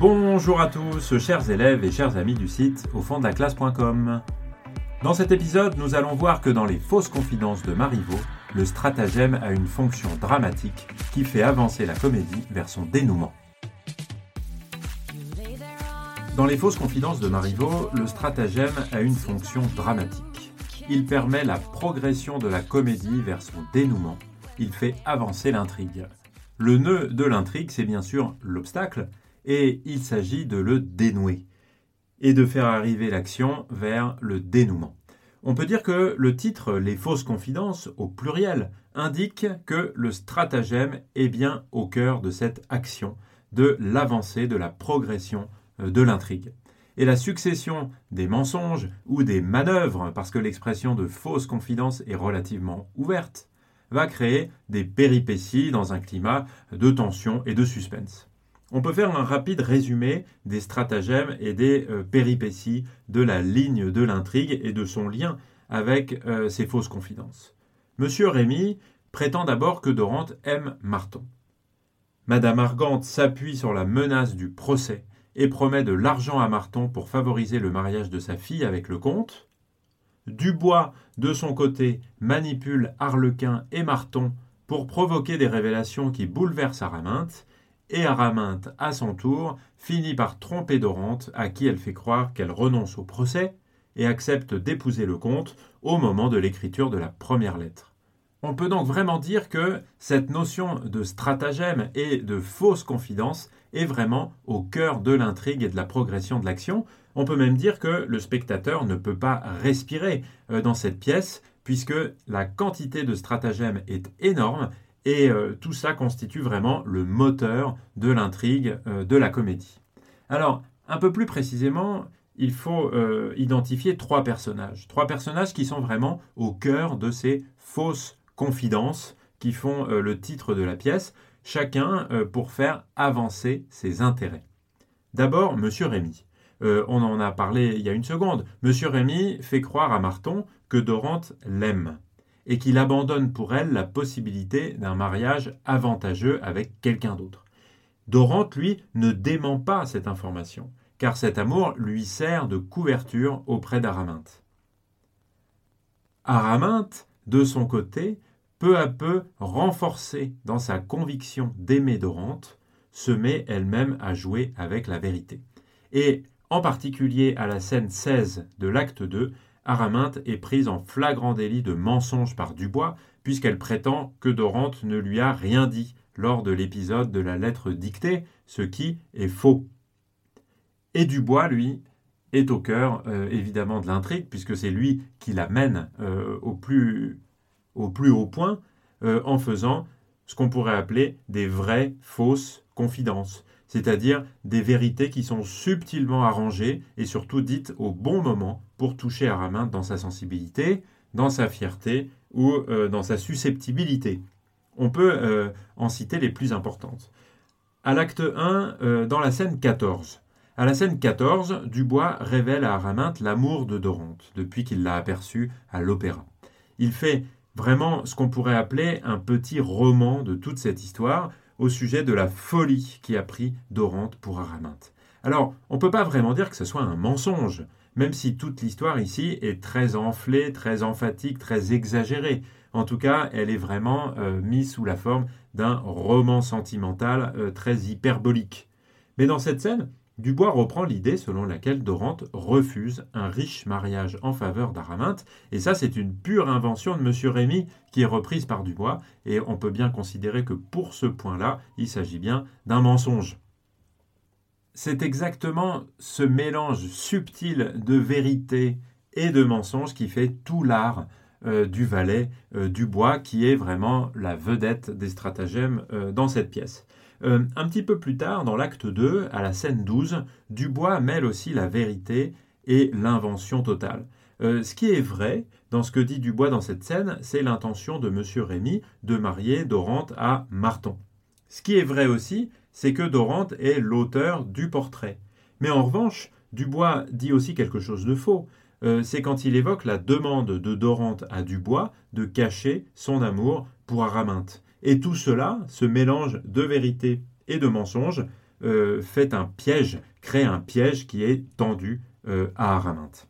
Bonjour à tous, chers élèves et chers amis du site au fond de. Dans cet épisode, nous allons voir que dans les fausses confidences de Marivaux, le stratagème a une fonction dramatique qui fait avancer la comédie vers son dénouement. Dans les fausses confidences de Marivaux, le stratagème a une fonction dramatique. Il permet la progression de la comédie vers son dénouement. Il fait avancer l'intrigue. Le nœud de l'intrigue, c'est bien sûr l'obstacle, et il s'agit de le dénouer et de faire arriver l'action vers le dénouement. On peut dire que le titre Les fausses confidences, au pluriel, indique que le stratagème est bien au cœur de cette action, de l'avancée, de la progression euh, de l'intrigue. Et la succession des mensonges ou des manœuvres, parce que l'expression de fausses confidences est relativement ouverte, va créer des péripéties dans un climat de tension et de suspense. On peut faire un rapide résumé des stratagèmes et des euh, péripéties de la ligne de l'intrigue et de son lien avec euh, ces fausses confidences. Monsieur Rémy prétend d'abord que Dorante aime Marton. Madame Argante s'appuie sur la menace du procès et promet de l'argent à Marton pour favoriser le mariage de sa fille avec le comte. Dubois, de son côté, manipule Arlequin et Marton pour provoquer des révélations qui bouleversent Araminthe, et Araminte, à son tour, finit par tromper Dorante, à qui elle fait croire qu'elle renonce au procès et accepte d'épouser le comte au moment de l'écriture de la première lettre. On peut donc vraiment dire que cette notion de stratagème et de fausse confidence est vraiment au cœur de l'intrigue et de la progression de l'action. On peut même dire que le spectateur ne peut pas respirer euh, dans cette pièce puisque la quantité de stratagème est énorme et euh, tout ça constitue vraiment le moteur de l'intrigue euh, de la comédie. Alors, un peu plus précisément, il faut euh, identifier trois personnages. Trois personnages qui sont vraiment au cœur de ces fausses confidences qui font le titre de la pièce, chacun pour faire avancer ses intérêts. D'abord, Monsieur Rémy. on en a parlé il y a une seconde. Monsieur Rémy fait croire à Marton que Dorante l'aime et qu'il abandonne pour elle la possibilité d'un mariage avantageux avec quelqu'un d'autre. Dorante, lui, ne dément pas cette information, car cet amour lui sert de couverture auprès d'Araminte. Araminte, de son côté, peu à peu renforcée dans sa conviction d'aimer Dorante, se met elle-même à jouer avec la vérité. Et en particulier à la scène 16 de l'acte 2, Araminte est prise en flagrant délit de mensonge par Dubois, puisqu'elle prétend que Dorante ne lui a rien dit lors de l'épisode de la lettre dictée, ce qui est faux. Et Dubois, lui, est au cœur euh, évidemment de l'intrigue, puisque c'est lui qui la mène euh, au, plus, au plus haut point, euh, en faisant ce qu'on pourrait appeler des vraies fausses confidences, c'est-à-dire des vérités qui sont subtilement arrangées et surtout dites au bon moment pour toucher Araminte dans sa sensibilité, dans sa fierté ou euh, dans sa susceptibilité. On peut euh, en citer les plus importantes. À l'acte 1, euh, dans la scène 14. À la scène 14, Dubois révèle à Araminte l'amour de Doronte depuis qu'il l'a aperçu à l'opéra. Il fait vraiment ce qu'on pourrait appeler un petit roman de toute cette histoire, au sujet de la folie qui a pris Dorante pour Araminte. Alors, on ne peut pas vraiment dire que ce soit un mensonge, même si toute l'histoire ici est très enflée, très emphatique, très exagérée. En tout cas, elle est vraiment euh, mise sous la forme d'un roman sentimental euh, très hyperbolique. Mais dans cette scène, Dubois reprend l'idée selon laquelle Dorante refuse un riche mariage en faveur d'Araminte, et ça c'est une pure invention de M. Rémy qui est reprise par Dubois, et on peut bien considérer que pour ce point-là, il s'agit bien d'un mensonge. C'est exactement ce mélange subtil de vérité et de mensonge qui fait tout l'art euh, du valet euh, Dubois, qui est vraiment la vedette des stratagèmes euh, dans cette pièce. Euh, un petit peu plus tard, dans l'acte 2, à la scène 12, Dubois mêle aussi la vérité et l'invention totale. Euh, ce qui est vrai dans ce que dit Dubois dans cette scène, c'est l'intention de M. Rémy de marier Dorante à Marton. Ce qui est vrai aussi, c'est que Dorante est l'auteur du portrait. Mais en revanche, Dubois dit aussi quelque chose de faux. Euh, c'est quand il évoque la demande de Dorante à Dubois de cacher son amour pour Araminte. Et tout cela, ce mélange de vérité et de mensonge, euh, fait un piège, crée un piège qui est tendu euh, à Araminte.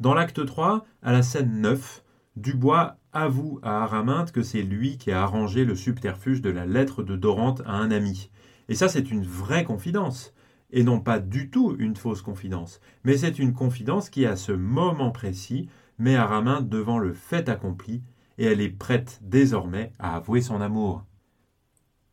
Dans l'acte 3, à la scène 9, Dubois avoue à Araminte que c'est lui qui a arrangé le subterfuge de la lettre de Dorante à un ami. Et ça, c'est une vraie confidence, et non pas du tout une fausse confidence, mais c'est une confidence qui, à ce moment précis, met Araminte devant le fait accompli, et elle est prête désormais à avouer son amour.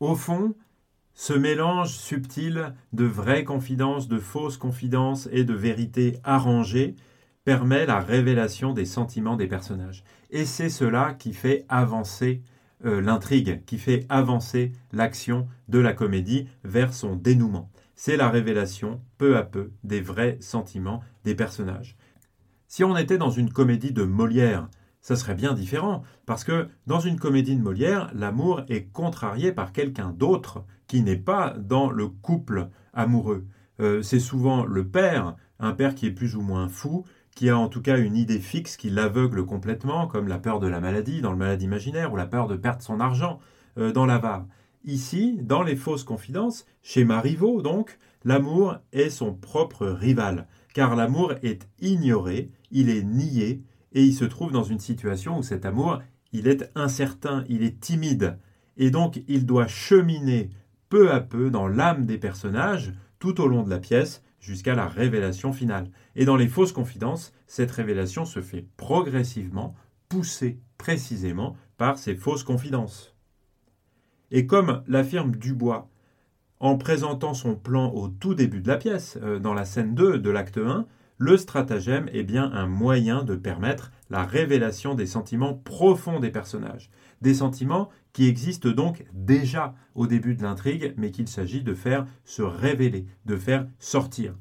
Au fond, ce mélange subtil de vraies confidences, de fausses confidences et de vérités arrangées permet la révélation des sentiments des personnages. Et c'est cela qui fait avancer euh, l'intrigue, qui fait avancer l'action de la comédie vers son dénouement. C'est la révélation, peu à peu, des vrais sentiments des personnages. Si on était dans une comédie de Molière, ça serait bien différent, parce que dans une comédie de Molière, l'amour est contrarié par quelqu'un d'autre qui n'est pas dans le couple amoureux. Euh, c'est souvent le père, un père qui est plus ou moins fou, qui a en tout cas une idée fixe qui l'aveugle complètement, comme la peur de la maladie dans le malade imaginaire, ou la peur de perdre son argent euh, dans l'avare. Ici, dans les fausses confidences, chez Marivaux donc, l'amour est son propre rival, car l'amour est ignoré, il est nié, et il se trouve dans une situation où cet amour, il est incertain, il est timide, et donc il doit cheminer peu à peu dans l'âme des personnages tout au long de la pièce jusqu'à la révélation finale. Et dans les fausses confidences, cette révélation se fait progressivement, poussée précisément par ces fausses confidences. Et comme l'affirme Dubois en présentant son plan au tout début de la pièce, euh, dans la scène 2 de l'acte 1, le stratagème est bien un moyen de permettre la révélation des sentiments profonds des personnages, des sentiments qui existent donc déjà au début de l'intrigue, mais qu'il s'agit de faire se révéler, de faire sortir.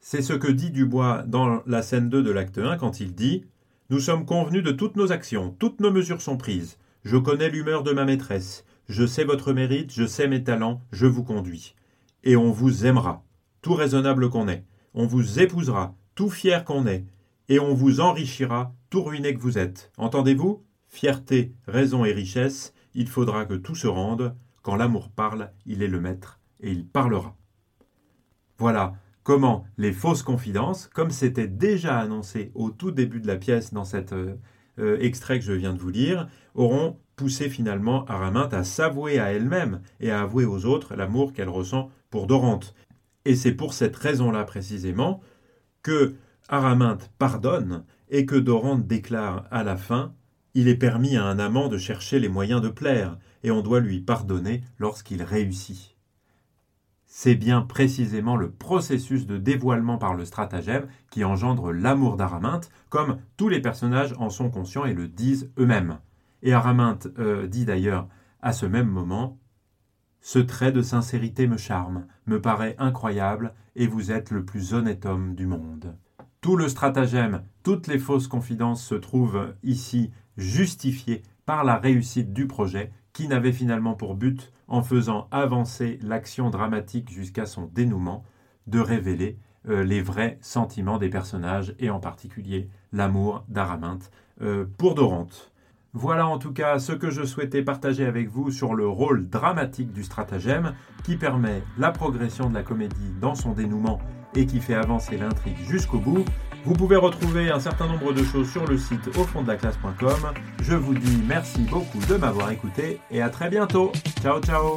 C'est ce que dit Dubois dans la scène 2 de l'acte 1 quand il dit Nous sommes convenus de toutes nos actions, toutes nos mesures sont prises. Je connais l'humeur de ma maîtresse, je sais votre mérite, je sais mes talents, je vous conduis. Et on vous aimera, tout raisonnable qu'on est. On vous épousera, tout fier qu'on est. Et on vous enrichira, tout ruiné que vous êtes. Entendez-vous? Fierté, raison et richesse, il faudra que tout se rende. Quand l'amour parle, il est le maître, et il parlera. Voilà comment les fausses confidences, comme c'était déjà annoncé au tout début de la pièce dans cet euh, euh, extrait que je viens de vous lire, auront poussé finalement Araminte à s'avouer à elle-même et à avouer aux autres l'amour qu'elle ressent pour Dorante. Et c'est pour cette raison-là précisément que Araminte pardonne et que Dorante déclare à la fin Il est permis à un amant de chercher les moyens de plaire, et on doit lui pardonner lorsqu'il réussit. C'est bien précisément le processus de dévoilement par le stratagème qui engendre l'amour d'Araminte, comme tous les personnages en sont conscients et le disent eux-mêmes. Et Araminte euh, dit d'ailleurs à ce même moment Ce trait de sincérité me charme, me paraît incroyable, et vous êtes le plus honnête homme du monde. Tout le stratagème, toutes les fausses confidences se trouvent ici justifiées par la réussite du projet qui n'avait finalement pour but, en faisant avancer l'action dramatique jusqu'à son dénouement, de révéler euh, les vrais sentiments des personnages et en particulier l'amour d'Araminte euh, pour Dorante. Voilà en tout cas ce que je souhaitais partager avec vous sur le rôle dramatique du stratagème qui permet la progression de la comédie dans son dénouement et qui fait avancer l'intrigue jusqu'au bout. Vous pouvez retrouver un certain nombre de choses sur le site au fond de la classe.com. Je vous dis merci beaucoup de m'avoir écouté et à très bientôt. Ciao ciao